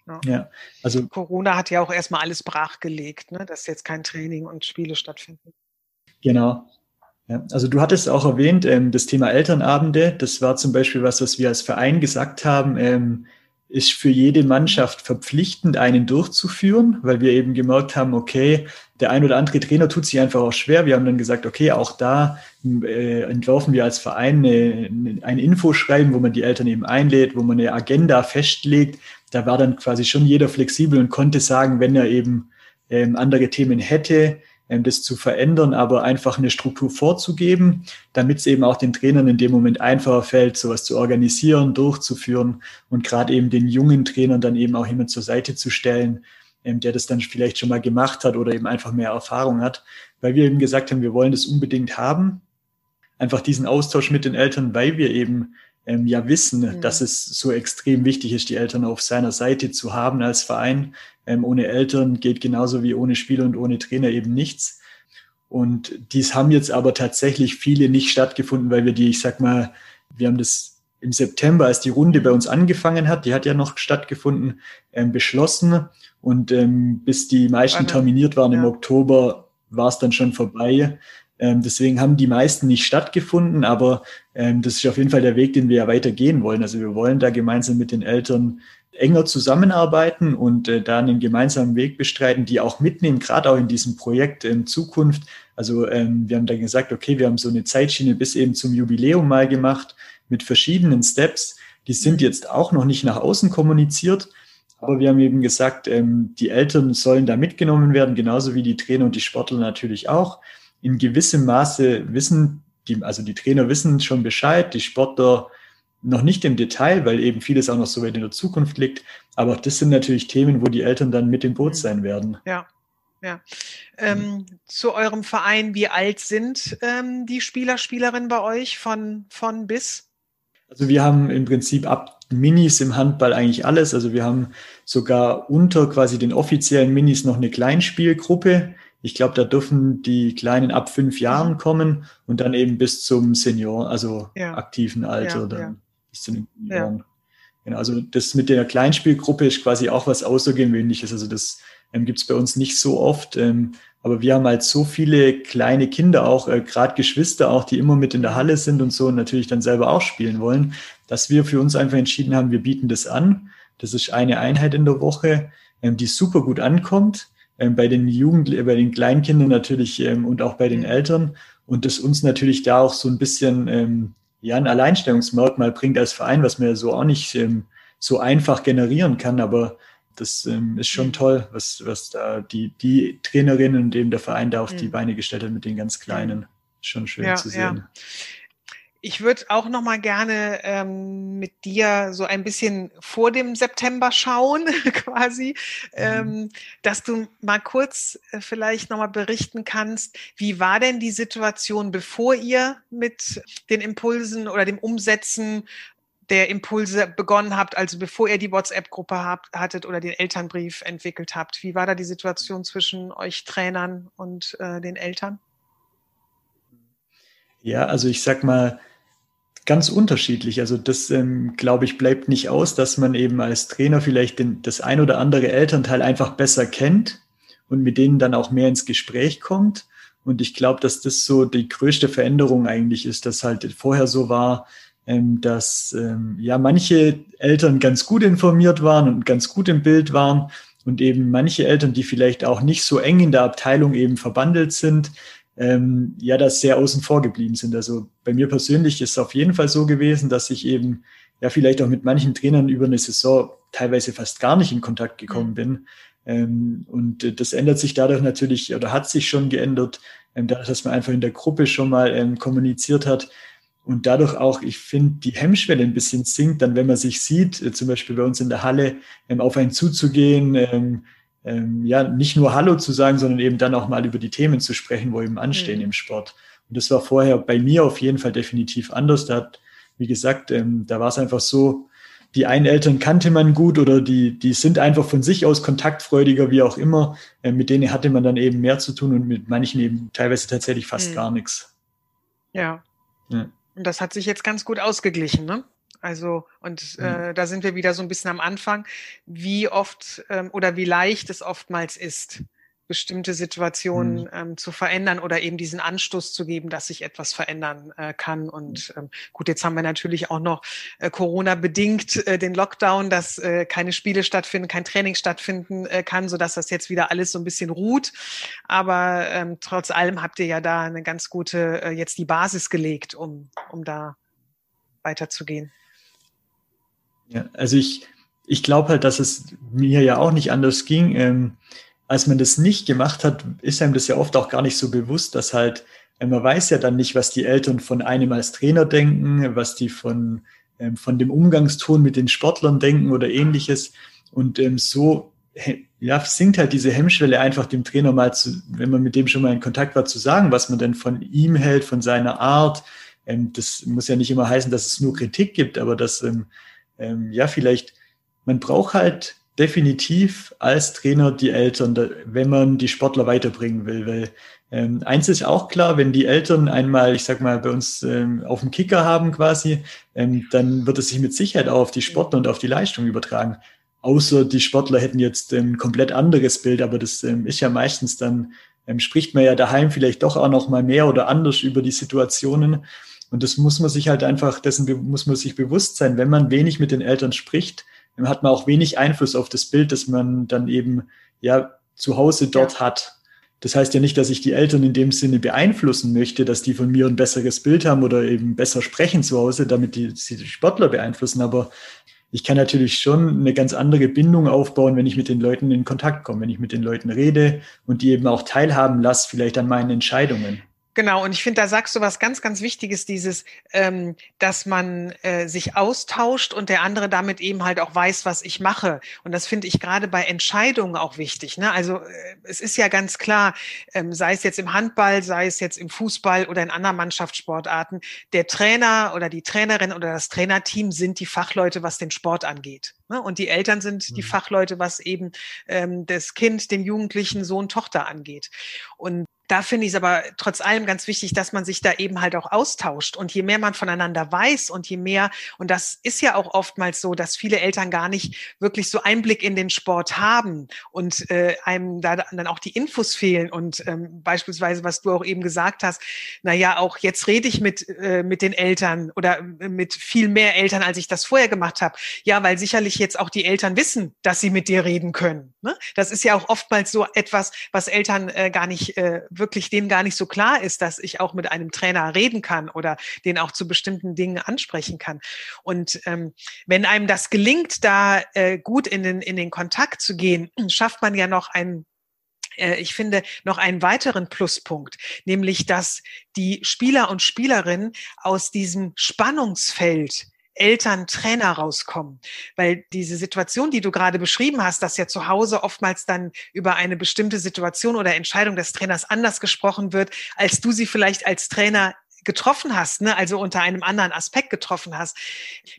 Speaker 2: Mhm.
Speaker 1: Ja. ja. also Corona hat ja auch erstmal alles brachgelegt, ne? dass jetzt kein Training und Spiele stattfinden.
Speaker 2: Genau. Ja, also du hattest auch erwähnt, ähm, das Thema Elternabende, das war zum Beispiel was, was wir als Verein gesagt haben. Ähm, ist für jede Mannschaft verpflichtend, einen durchzuführen, weil wir eben gemerkt haben, okay, der ein oder andere Trainer tut sich einfach auch schwer. Wir haben dann gesagt, okay, auch da äh, entwerfen wir als Verein eine, ein Infoschreiben, wo man die Eltern eben einlädt, wo man eine Agenda festlegt. Da war dann quasi schon jeder flexibel und konnte sagen, wenn er eben ähm, andere Themen hätte, das zu verändern, aber einfach eine Struktur vorzugeben, damit es eben auch den Trainern in dem Moment einfacher fällt, sowas zu organisieren, durchzuführen und gerade eben den jungen Trainern dann eben auch jemand zur Seite zu stellen, ähm, der das dann vielleicht schon mal gemacht hat oder eben einfach mehr Erfahrung hat, weil wir eben gesagt haben, wir wollen das unbedingt haben, einfach diesen Austausch mit den Eltern, weil wir eben ähm, ja wissen, mhm. dass es so extrem wichtig ist, die Eltern auf seiner Seite zu haben als Verein. Ähm, ohne Eltern geht genauso wie ohne Spieler und ohne Trainer eben nichts. Und dies haben jetzt aber tatsächlich viele nicht stattgefunden, weil wir die, ich sag mal, wir haben das im September, als die Runde bei uns angefangen hat, die hat ja noch stattgefunden, ähm, beschlossen. Und ähm, bis die meisten terminiert waren ja. im Oktober, war es dann schon vorbei. Ähm, deswegen haben die meisten nicht stattgefunden, aber das ist auf jeden Fall der Weg, den wir ja weitergehen wollen. Also wir wollen da gemeinsam mit den Eltern enger zusammenarbeiten und äh, da einen gemeinsamen Weg bestreiten, die auch mitnehmen, gerade auch in diesem Projekt in Zukunft. Also ähm, wir haben dann gesagt, okay, wir haben so eine Zeitschiene bis eben zum Jubiläum mal gemacht mit verschiedenen Steps. Die sind jetzt auch noch nicht nach außen kommuniziert, aber wir haben eben gesagt, ähm, die Eltern sollen da mitgenommen werden, genauso wie die Trainer und die Sportler natürlich auch in gewissem Maße wissen, die, also die Trainer wissen schon Bescheid, die Sportler noch nicht im Detail, weil eben vieles auch noch so weit in der Zukunft liegt. Aber das sind natürlich Themen, wo die Eltern dann mit im Boot mhm. sein werden.
Speaker 1: Ja. Ja. Ähm. Zu eurem Verein, wie alt sind ähm, die Spieler, Spielerinnen bei euch von, von bis?
Speaker 2: Also wir haben im Prinzip ab Minis im Handball eigentlich alles. Also wir haben sogar unter quasi den offiziellen Minis noch eine Kleinspielgruppe, ich glaube, da dürfen die Kleinen ab fünf Jahren kommen und dann eben bis zum Senior, also ja. aktiven Alter, ja, dann ja. bis zu den Junioren. Genau, also das mit der Kleinspielgruppe ist quasi auch was Außergewöhnliches. Also das ähm, gibt es bei uns nicht so oft. Ähm, aber wir haben halt so viele kleine Kinder, auch äh, gerade Geschwister, auch die immer mit in der Halle sind und so und natürlich dann selber auch spielen wollen, dass wir für uns einfach entschieden haben, wir bieten das an. Das ist eine Einheit in der Woche, ähm, die super gut ankommt bei den Jugend, bei den Kleinkindern natürlich ähm, und auch bei den Eltern und das uns natürlich da auch so ein bisschen ähm, ja ein Alleinstellungsmerkmal bringt als Verein, was man ja so auch nicht ähm, so einfach generieren kann, aber das ähm, ist schon toll, was, was da die, die Trainerinnen und eben der Verein da auf mhm. die Beine gestellt hat mit den ganz Kleinen. Schon schön ja, zu sehen. Ja.
Speaker 1: Ich würde auch noch mal gerne ähm, mit dir so ein bisschen vor dem September schauen, quasi, mhm. ähm, dass du mal kurz äh, vielleicht noch mal berichten kannst, wie war denn die Situation, bevor ihr mit den Impulsen oder dem Umsetzen der Impulse begonnen habt, also bevor ihr die WhatsApp-Gruppe habt, hattet oder den Elternbrief entwickelt habt? Wie war da die Situation zwischen euch Trainern und äh, den Eltern?
Speaker 2: Ja, also ich sag mal, ganz unterschiedlich. Also das, ähm, glaube ich, bleibt nicht aus, dass man eben als Trainer vielleicht den, das ein oder andere Elternteil einfach besser kennt und mit denen dann auch mehr ins Gespräch kommt. Und ich glaube, dass das so die größte Veränderung eigentlich ist, dass halt vorher so war, ähm, dass ähm, ja manche Eltern ganz gut informiert waren und ganz gut im Bild waren und eben manche Eltern, die vielleicht auch nicht so eng in der Abteilung eben verbandelt sind, ähm, ja, das sehr außen vor geblieben sind. Also bei mir persönlich ist es auf jeden Fall so gewesen, dass ich eben ja vielleicht auch mit manchen Trainern über eine Saison teilweise fast gar nicht in Kontakt gekommen bin. Ähm, und das ändert sich dadurch natürlich oder hat sich schon geändert, ähm, dadurch, dass man einfach in der Gruppe schon mal ähm, kommuniziert hat und dadurch auch, ich finde, die Hemmschwelle ein bisschen sinkt, dann wenn man sich sieht, äh, zum Beispiel bei uns in der Halle, ähm, auf einen zuzugehen, ähm, ja, nicht nur Hallo zu sagen, sondern eben dann auch mal über die Themen zu sprechen, wo eben anstehen mhm. im Sport. Und das war vorher bei mir auf jeden Fall definitiv anders. Da hat, wie gesagt, ähm, da war es einfach so, die einen Eltern kannte man gut oder die, die sind einfach von sich aus kontaktfreudiger, wie auch immer. Ähm, mit denen hatte man dann eben mehr zu tun und mit manchen eben teilweise tatsächlich fast mhm. gar nichts.
Speaker 1: Ja. ja. Und das hat sich jetzt ganz gut ausgeglichen, ne? Also, und mhm. äh, da sind wir wieder so ein bisschen am Anfang, wie oft ähm, oder wie leicht es oftmals ist, bestimmte Situationen mhm. ähm, zu verändern oder eben diesen Anstoß zu geben, dass sich etwas verändern äh, kann. Und ähm, gut, jetzt haben wir natürlich auch noch äh, Corona bedingt äh, den Lockdown, dass äh, keine Spiele stattfinden, kein Training stattfinden äh, kann, so dass das jetzt wieder alles so ein bisschen ruht. Aber ähm, trotz allem habt ihr ja da eine ganz gute äh, jetzt die Basis gelegt, um um da weiterzugehen.
Speaker 2: Ja, also ich ich glaube halt, dass es mir ja auch nicht anders ging. Ähm, als man das nicht gemacht hat, ist einem das ja oft auch gar nicht so bewusst, dass halt, äh, man weiß ja dann nicht, was die Eltern von einem als Trainer denken, was die von, ähm, von dem Umgangston mit den Sportlern denken oder ähnliches. Und ähm, so ja, sinkt halt diese Hemmschwelle einfach dem Trainer mal zu, wenn man mit dem schon mal in Kontakt war, zu sagen, was man denn von ihm hält, von seiner Art. Ähm, das muss ja nicht immer heißen, dass es nur Kritik gibt, aber dass, ähm, ja, vielleicht, man braucht halt definitiv als Trainer die Eltern, wenn man die Sportler weiterbringen will. Weil ähm, eins ist auch klar, wenn die Eltern einmal, ich sag mal, bei uns ähm, auf dem Kicker haben quasi, ähm, dann wird es sich mit Sicherheit auch auf die Sportler und auf die Leistung übertragen. Außer die Sportler hätten jetzt ein komplett anderes Bild, aber das ähm, ist ja meistens dann, ähm, spricht man ja daheim vielleicht doch auch noch mal mehr oder anders über die Situationen. Und das muss man sich halt einfach, dessen muss man sich bewusst sein, wenn man wenig mit den Eltern spricht, hat man auch wenig Einfluss auf das Bild, das man dann eben ja zu Hause dort ja. hat. Das heißt ja nicht, dass ich die Eltern in dem Sinne beeinflussen möchte, dass die von mir ein besseres Bild haben oder eben besser sprechen zu Hause, damit die, sie die Sportler beeinflussen. Aber ich kann natürlich schon eine ganz andere Bindung aufbauen, wenn ich mit den Leuten in Kontakt komme, wenn ich mit den Leuten rede und die eben auch teilhaben lasse, vielleicht an meinen Entscheidungen.
Speaker 1: Genau, und ich finde, da sagst du was ganz, ganz Wichtiges, dieses, ähm, dass man äh, sich austauscht und der andere damit eben halt auch weiß, was ich mache. Und das finde ich gerade bei Entscheidungen auch wichtig. Ne? Also äh, es ist ja ganz klar, ähm, sei es jetzt im Handball, sei es jetzt im Fußball oder in anderen Mannschaftssportarten, der Trainer oder die Trainerin oder das Trainerteam sind die Fachleute, was den Sport angeht. Ne? Und die Eltern sind die mhm. Fachleute, was eben ähm, das Kind, den Jugendlichen Sohn, Tochter angeht. Und da finde ich es aber trotz allem ganz wichtig, dass man sich da eben halt auch austauscht. Und je mehr man voneinander weiß und je mehr, und das ist ja auch oftmals so, dass viele Eltern gar nicht wirklich so Einblick in den Sport haben und äh, einem da dann auch die Infos fehlen. Und ähm, beispielsweise, was du auch eben gesagt hast, na ja, auch jetzt rede ich mit, äh, mit den Eltern oder äh, mit viel mehr Eltern, als ich das vorher gemacht habe. Ja, weil sicherlich jetzt auch die Eltern wissen, dass sie mit dir reden können. Ne? Das ist ja auch oftmals so etwas, was Eltern äh, gar nicht äh, wirklich denen gar nicht so klar ist, dass ich auch mit einem Trainer reden kann oder den auch zu bestimmten Dingen ansprechen kann. Und ähm, wenn einem das gelingt, da äh, gut in den, in den Kontakt zu gehen, schafft man ja noch einen äh, ich finde, noch einen weiteren Pluspunkt, nämlich dass die Spieler und Spielerinnen aus diesem Spannungsfeld Eltern, Trainer rauskommen. Weil diese Situation, die du gerade beschrieben hast, dass ja zu Hause oftmals dann über eine bestimmte Situation oder Entscheidung des Trainers anders gesprochen wird, als du sie vielleicht als Trainer getroffen hast, ne, also unter einem anderen Aspekt getroffen hast,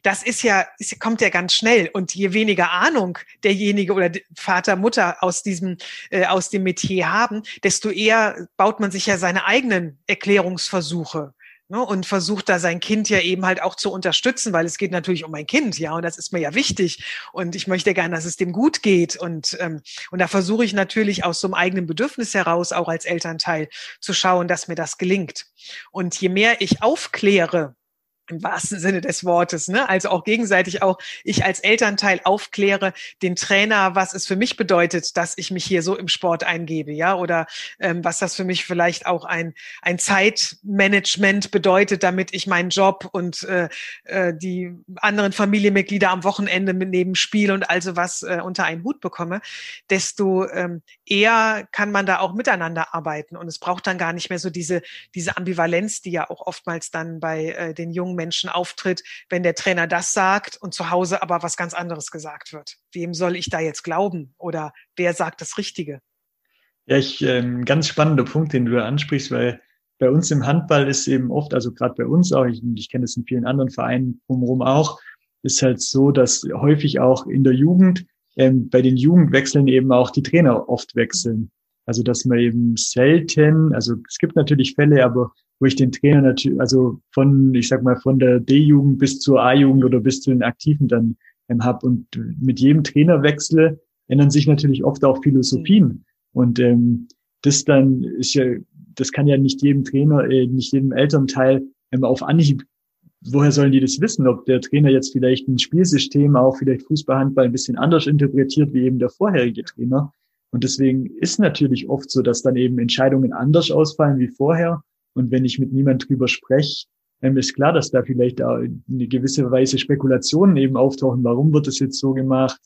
Speaker 1: das ist ja, ist, kommt ja ganz schnell. Und je weniger Ahnung derjenige oder Vater, Mutter aus diesem, äh, aus dem Metier haben, desto eher baut man sich ja seine eigenen Erklärungsversuche ne, und versucht da sein Kind ja eben halt auch zu unterstützen, weil es geht natürlich um mein Kind, ja, und das ist mir ja wichtig und ich möchte gerne, dass es dem gut geht und ähm, und da versuche ich natürlich aus so einem eigenen Bedürfnis heraus auch als Elternteil zu schauen, dass mir das gelingt. Und je mehr ich aufkläre, im wahrsten Sinne des Wortes, ne? Also auch gegenseitig auch ich als Elternteil aufkläre den Trainer, was es für mich bedeutet, dass ich mich hier so im Sport eingebe, ja, oder ähm, was das für mich vielleicht auch ein ein Zeitmanagement bedeutet, damit ich meinen Job und äh, äh, die anderen Familienmitglieder am Wochenende mit neben Spiel und also was äh, unter einen Hut bekomme, desto ähm, eher kann man da auch miteinander arbeiten und es braucht dann gar nicht mehr so diese diese Ambivalenz, die ja auch oftmals dann bei äh, den jungen Menschen auftritt, wenn der Trainer das sagt und zu Hause aber was ganz anderes gesagt wird. Wem soll ich da jetzt glauben oder wer sagt das Richtige?
Speaker 2: Ja, ich, äh, ein ganz spannender Punkt, den du da ansprichst, weil bei uns im Handball ist eben oft, also gerade bei uns auch, ich, ich kenne es in vielen anderen Vereinen drumherum auch, ist halt so, dass häufig auch in der Jugend, ähm, bei den Jugendwechseln eben auch die Trainer oft wechseln. Also dass man eben selten, also es gibt natürlich Fälle, aber wo ich den Trainer natürlich, also von, ich sag mal, von der D-Jugend bis zur A-Jugend oder bis zu den Aktiven dann ähm, habe. Und mit jedem Trainerwechsel ändern sich natürlich oft auch Philosophien. Und ähm, das dann ist ja, das kann ja nicht jedem Trainer, äh, nicht jedem Elternteil ähm, auf Anhieb woher sollen die das wissen, ob der Trainer jetzt vielleicht ein Spielsystem, auch vielleicht Fußball, Handball ein bisschen anders interpretiert wie eben der vorherige Trainer. Und deswegen ist natürlich oft so, dass dann eben Entscheidungen anders ausfallen wie vorher. Und wenn ich mit niemand drüber spreche, dann ist klar, dass da vielleicht da eine gewisse Weise Spekulationen eben auftauchen. Warum wird das jetzt so gemacht?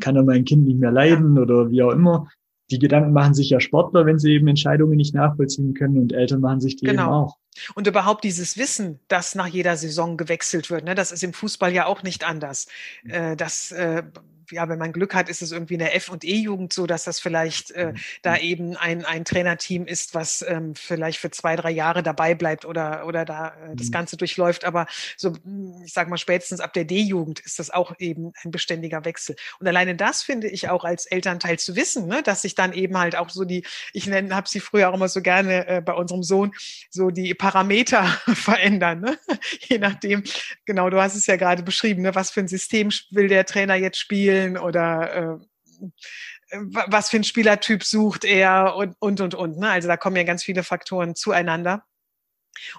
Speaker 2: Kann er mein Kind nicht mehr leiden oder wie auch immer? die Gedanken machen sich ja Sportler, wenn sie eben Entscheidungen nicht nachvollziehen können und Eltern machen sich die genau. eben auch.
Speaker 1: Und überhaupt dieses Wissen, dass nach jeder Saison gewechselt wird, ne, das ist im Fußball ja auch nicht anders. Äh, das äh, ja, wenn man Glück hat, ist es irgendwie in der F- und E-Jugend so, dass das vielleicht äh, mhm. da eben ein, ein Trainerteam ist, was ähm, vielleicht für zwei, drei Jahre dabei bleibt oder, oder da äh, das mhm. Ganze durchläuft. Aber so, hm, ich sag mal, spätestens ab der D-Jugend ist das auch eben ein beständiger Wechsel. Und alleine das finde ich auch als Elternteil zu wissen, ne, dass sich dann eben halt auch so die, ich nenne, habe sie früher auch immer so gerne äh, bei unserem Sohn, so die Parameter verändern, ne? je nachdem. Genau, du hast es ja gerade beschrieben, ne, was für ein System will der Trainer jetzt spielen spielen oder äh, was für ein Spielertyp sucht er und und und und. Ne? Also da kommen ja ganz viele Faktoren zueinander.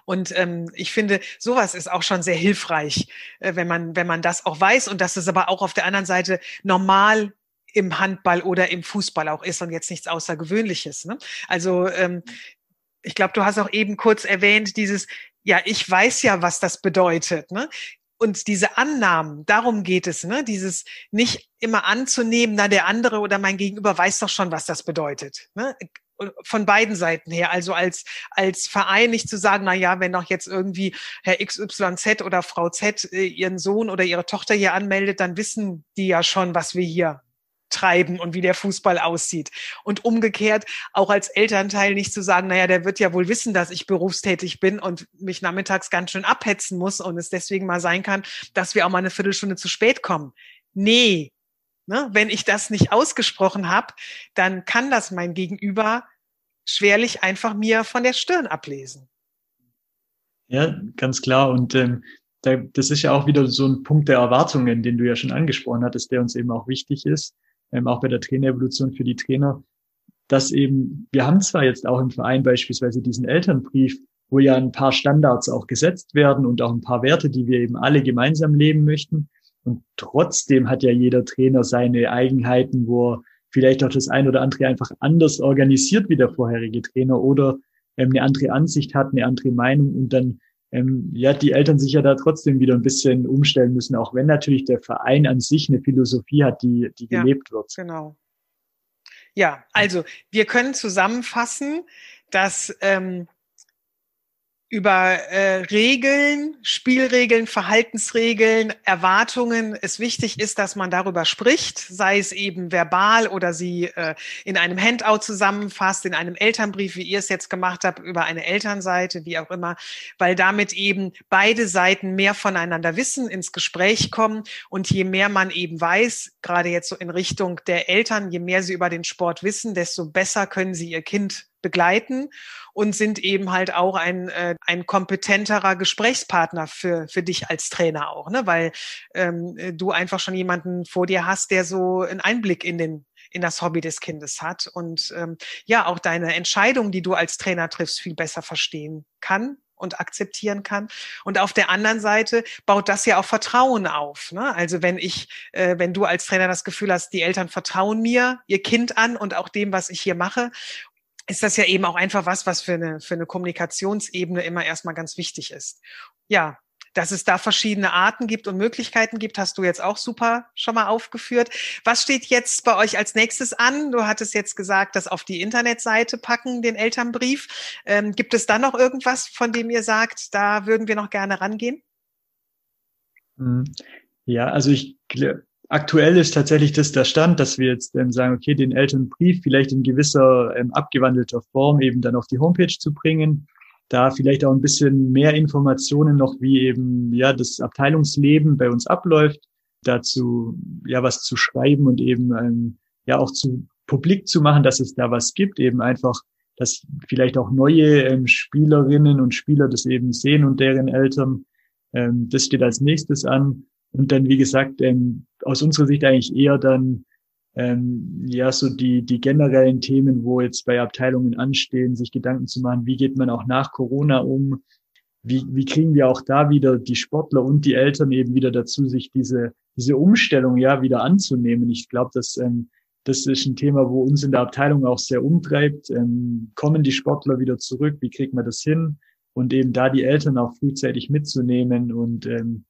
Speaker 1: Und ähm, ich finde, sowas ist auch schon sehr hilfreich, äh, wenn man wenn man das auch weiß und dass es aber auch auf der anderen Seite normal im Handball oder im Fußball auch ist und jetzt nichts Außergewöhnliches. Ne? Also ähm, ich glaube, du hast auch eben kurz erwähnt, dieses, ja, ich weiß ja, was das bedeutet. Ne? Und diese Annahmen, darum geht es, ne? Dieses nicht immer anzunehmen, na der andere oder mein Gegenüber weiß doch schon, was das bedeutet. Ne? Von beiden Seiten her. Also als, als Verein nicht zu sagen, na ja, wenn doch jetzt irgendwie Herr XYZ oder Frau Z äh, ihren Sohn oder ihre Tochter hier anmeldet, dann wissen die ja schon, was wir hier treiben und wie der Fußball aussieht. Und umgekehrt auch als Elternteil nicht zu sagen, naja, der wird ja wohl wissen, dass ich berufstätig bin und mich nachmittags ganz schön abhetzen muss und es deswegen mal sein kann, dass wir auch mal eine Viertelstunde zu spät kommen. Nee, ne? wenn ich das nicht ausgesprochen habe, dann kann das mein Gegenüber schwerlich einfach mir von der Stirn ablesen.
Speaker 2: Ja, ganz klar. Und ähm, das ist ja auch wieder so ein Punkt der Erwartungen, den du ja schon angesprochen hattest, der uns eben auch wichtig ist ähm, auch bei der Trainerevolution für die Trainer, dass eben, wir haben zwar jetzt auch im Verein beispielsweise diesen Elternbrief, wo ja ein paar Standards auch gesetzt werden und auch ein paar Werte, die wir eben alle gemeinsam leben möchten. Und trotzdem hat ja jeder Trainer seine Eigenheiten, wo er vielleicht auch das ein oder andere einfach anders organisiert wie der vorherige Trainer oder ähm, eine andere Ansicht hat, eine andere Meinung und dann ähm, ja, die Eltern sich ja da trotzdem wieder ein bisschen umstellen müssen, auch wenn natürlich der Verein an sich eine Philosophie hat, die, die ja, gelebt wird.
Speaker 1: Genau. Ja, also wir können zusammenfassen, dass ähm, über äh, Regeln, Spielregeln, Verhaltensregeln, Erwartungen. Es wichtig ist, dass man darüber spricht, sei es eben verbal oder sie äh, in einem Handout zusammenfasst, in einem Elternbrief, wie ihr es jetzt gemacht habt, über eine Elternseite, wie auch immer, weil damit eben beide Seiten mehr voneinander wissen, ins Gespräch kommen. Und je mehr man eben weiß, gerade jetzt so in Richtung der Eltern, je mehr sie über den Sport wissen, desto besser können sie ihr Kind begleiten und sind eben halt auch ein, äh, ein kompetenterer Gesprächspartner für, für dich als Trainer auch, ne? weil ähm, du einfach schon jemanden vor dir hast, der so einen Einblick in den in das Hobby des Kindes hat und ähm, ja auch deine Entscheidung, die du als Trainer triffst, viel besser verstehen kann und akzeptieren kann. Und auf der anderen Seite baut das ja auch Vertrauen auf. Ne? Also wenn ich, äh, wenn du als Trainer das Gefühl hast, die Eltern vertrauen mir, ihr Kind an und auch dem, was ich hier mache ist das ja eben auch einfach was, was für eine, für eine Kommunikationsebene immer erstmal ganz wichtig ist. Ja, dass es da verschiedene Arten gibt und Möglichkeiten gibt, hast du jetzt auch super schon mal aufgeführt. Was steht jetzt bei euch als nächstes an? Du hattest jetzt gesagt, das auf die Internetseite packen, den Elternbrief. Ähm, gibt es da noch irgendwas, von dem ihr sagt, da würden wir noch gerne rangehen?
Speaker 2: Hm. Ja, also ich Aktuell ist tatsächlich das der Stand, dass wir jetzt ähm, sagen, okay, den Elternbrief vielleicht in gewisser ähm, abgewandelter Form eben dann auf die Homepage zu bringen, da vielleicht auch ein bisschen mehr Informationen noch, wie eben ja das Abteilungsleben bei uns abläuft, dazu ja was zu schreiben und eben ähm, ja auch zu publik zu machen, dass es da was gibt, eben einfach, dass vielleicht auch neue ähm, Spielerinnen und Spieler das eben sehen und deren Eltern. Ähm, das steht als nächstes an und dann, wie gesagt, ähm, aus unserer Sicht eigentlich eher dann ähm, ja so die, die generellen Themen, wo jetzt bei Abteilungen anstehen, sich Gedanken zu machen, wie geht man auch nach Corona um, wie, wie kriegen wir auch da wieder die Sportler und die Eltern eben wieder dazu, sich diese, diese Umstellung ja wieder anzunehmen. Ich glaube, dass ähm, das ist ein Thema, wo uns in der Abteilung auch sehr umtreibt. Ähm, kommen die Sportler wieder zurück? Wie kriegt man das hin? Und eben da die Eltern auch frühzeitig mitzunehmen und ähm,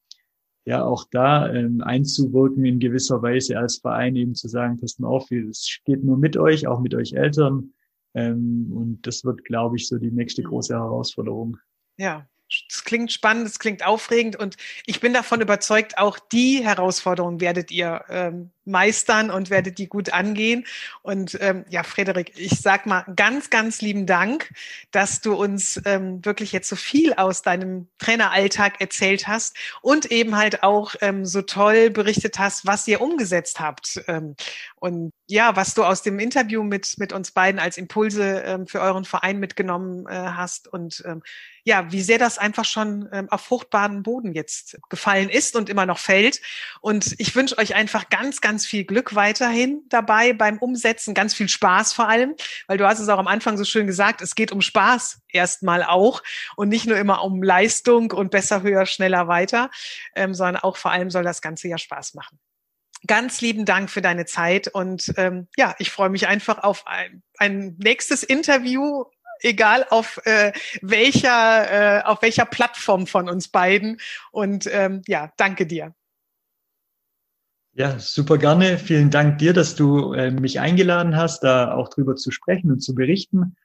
Speaker 2: ja auch da ähm, einzuwirken in gewisser Weise als Verein eben zu sagen, passt mal auf, es geht nur mit euch, auch mit euch Eltern. Ähm, und das wird, glaube ich, so die nächste große Herausforderung.
Speaker 1: Ja, es klingt spannend, es klingt aufregend und ich bin davon überzeugt, auch die Herausforderungen werdet ihr ähm, meistern und werdet die gut angehen. Und ähm, ja, Frederik, ich sag mal ganz, ganz lieben Dank, dass du uns ähm, wirklich jetzt so viel aus deinem Traineralltag erzählt hast und eben halt auch ähm, so toll berichtet hast, was ihr umgesetzt habt. Ähm, und ja, was du aus dem Interview mit, mit uns beiden als Impulse ähm, für euren Verein mitgenommen äh, hast und ähm, ja, wie sehr das einfach schon ähm, auf fruchtbaren Boden jetzt gefallen ist und immer noch fällt. Und ich wünsche euch einfach ganz, ganz ganz viel Glück weiterhin dabei beim Umsetzen, ganz viel Spaß vor allem, weil du hast es auch am Anfang so schön gesagt, es geht um Spaß erstmal auch und nicht nur immer um Leistung und besser, höher, schneller, weiter, ähm, sondern auch vor allem soll das Ganze ja Spaß machen. Ganz lieben Dank für deine Zeit und ähm, ja, ich freue mich einfach auf ein, ein nächstes Interview egal auf äh, welcher äh, auf welcher Plattform von uns beiden und ähm, ja danke dir
Speaker 2: ja, super gerne. Vielen Dank dir, dass du äh, mich eingeladen hast, da auch drüber zu sprechen und zu berichten.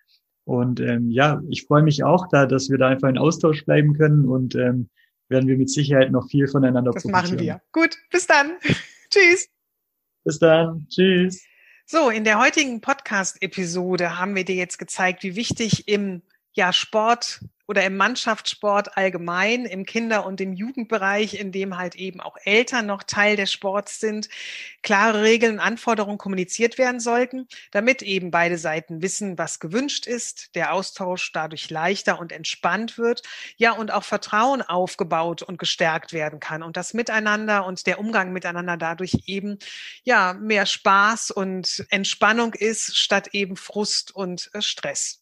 Speaker 2: Und ähm, ja, ich freue mich auch da, dass wir da einfach in Austausch bleiben können und ähm, werden wir mit Sicherheit noch viel voneinander
Speaker 1: das machen wir. Gut, bis dann. Tschüss.
Speaker 2: Bis dann. Tschüss.
Speaker 1: So, in der heutigen Podcast-Episode haben wir dir jetzt gezeigt, wie wichtig im ja, Sport oder im Mannschaftssport allgemein, im Kinder- und im Jugendbereich, in dem halt eben auch Eltern noch Teil des Sports sind, klare Regeln und Anforderungen kommuniziert werden sollten, damit eben beide Seiten wissen, was gewünscht ist, der Austausch dadurch leichter und entspannt wird, ja, und auch Vertrauen aufgebaut und gestärkt werden kann und das Miteinander und der Umgang miteinander dadurch eben, ja, mehr Spaß und Entspannung ist, statt eben Frust und äh, Stress.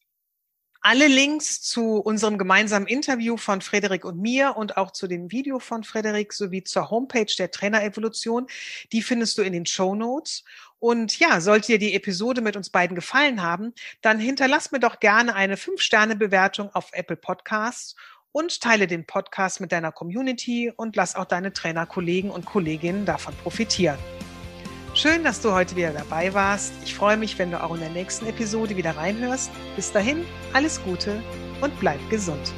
Speaker 1: Alle Links zu unserem gemeinsamen Interview von Frederik und mir und auch zu dem Video von Frederik sowie zur Homepage der Trainerevolution, die findest du in den Show Notes. Und ja, sollte dir die Episode mit uns beiden gefallen haben, dann hinterlass mir doch gerne eine 5-Sterne-Bewertung auf Apple Podcasts und teile den Podcast mit deiner Community und lass auch deine Trainerkollegen und Kolleginnen davon profitieren. Schön, dass du heute wieder dabei warst. Ich freue mich, wenn du auch in der nächsten Episode wieder reinhörst. Bis dahin, alles Gute und bleib gesund.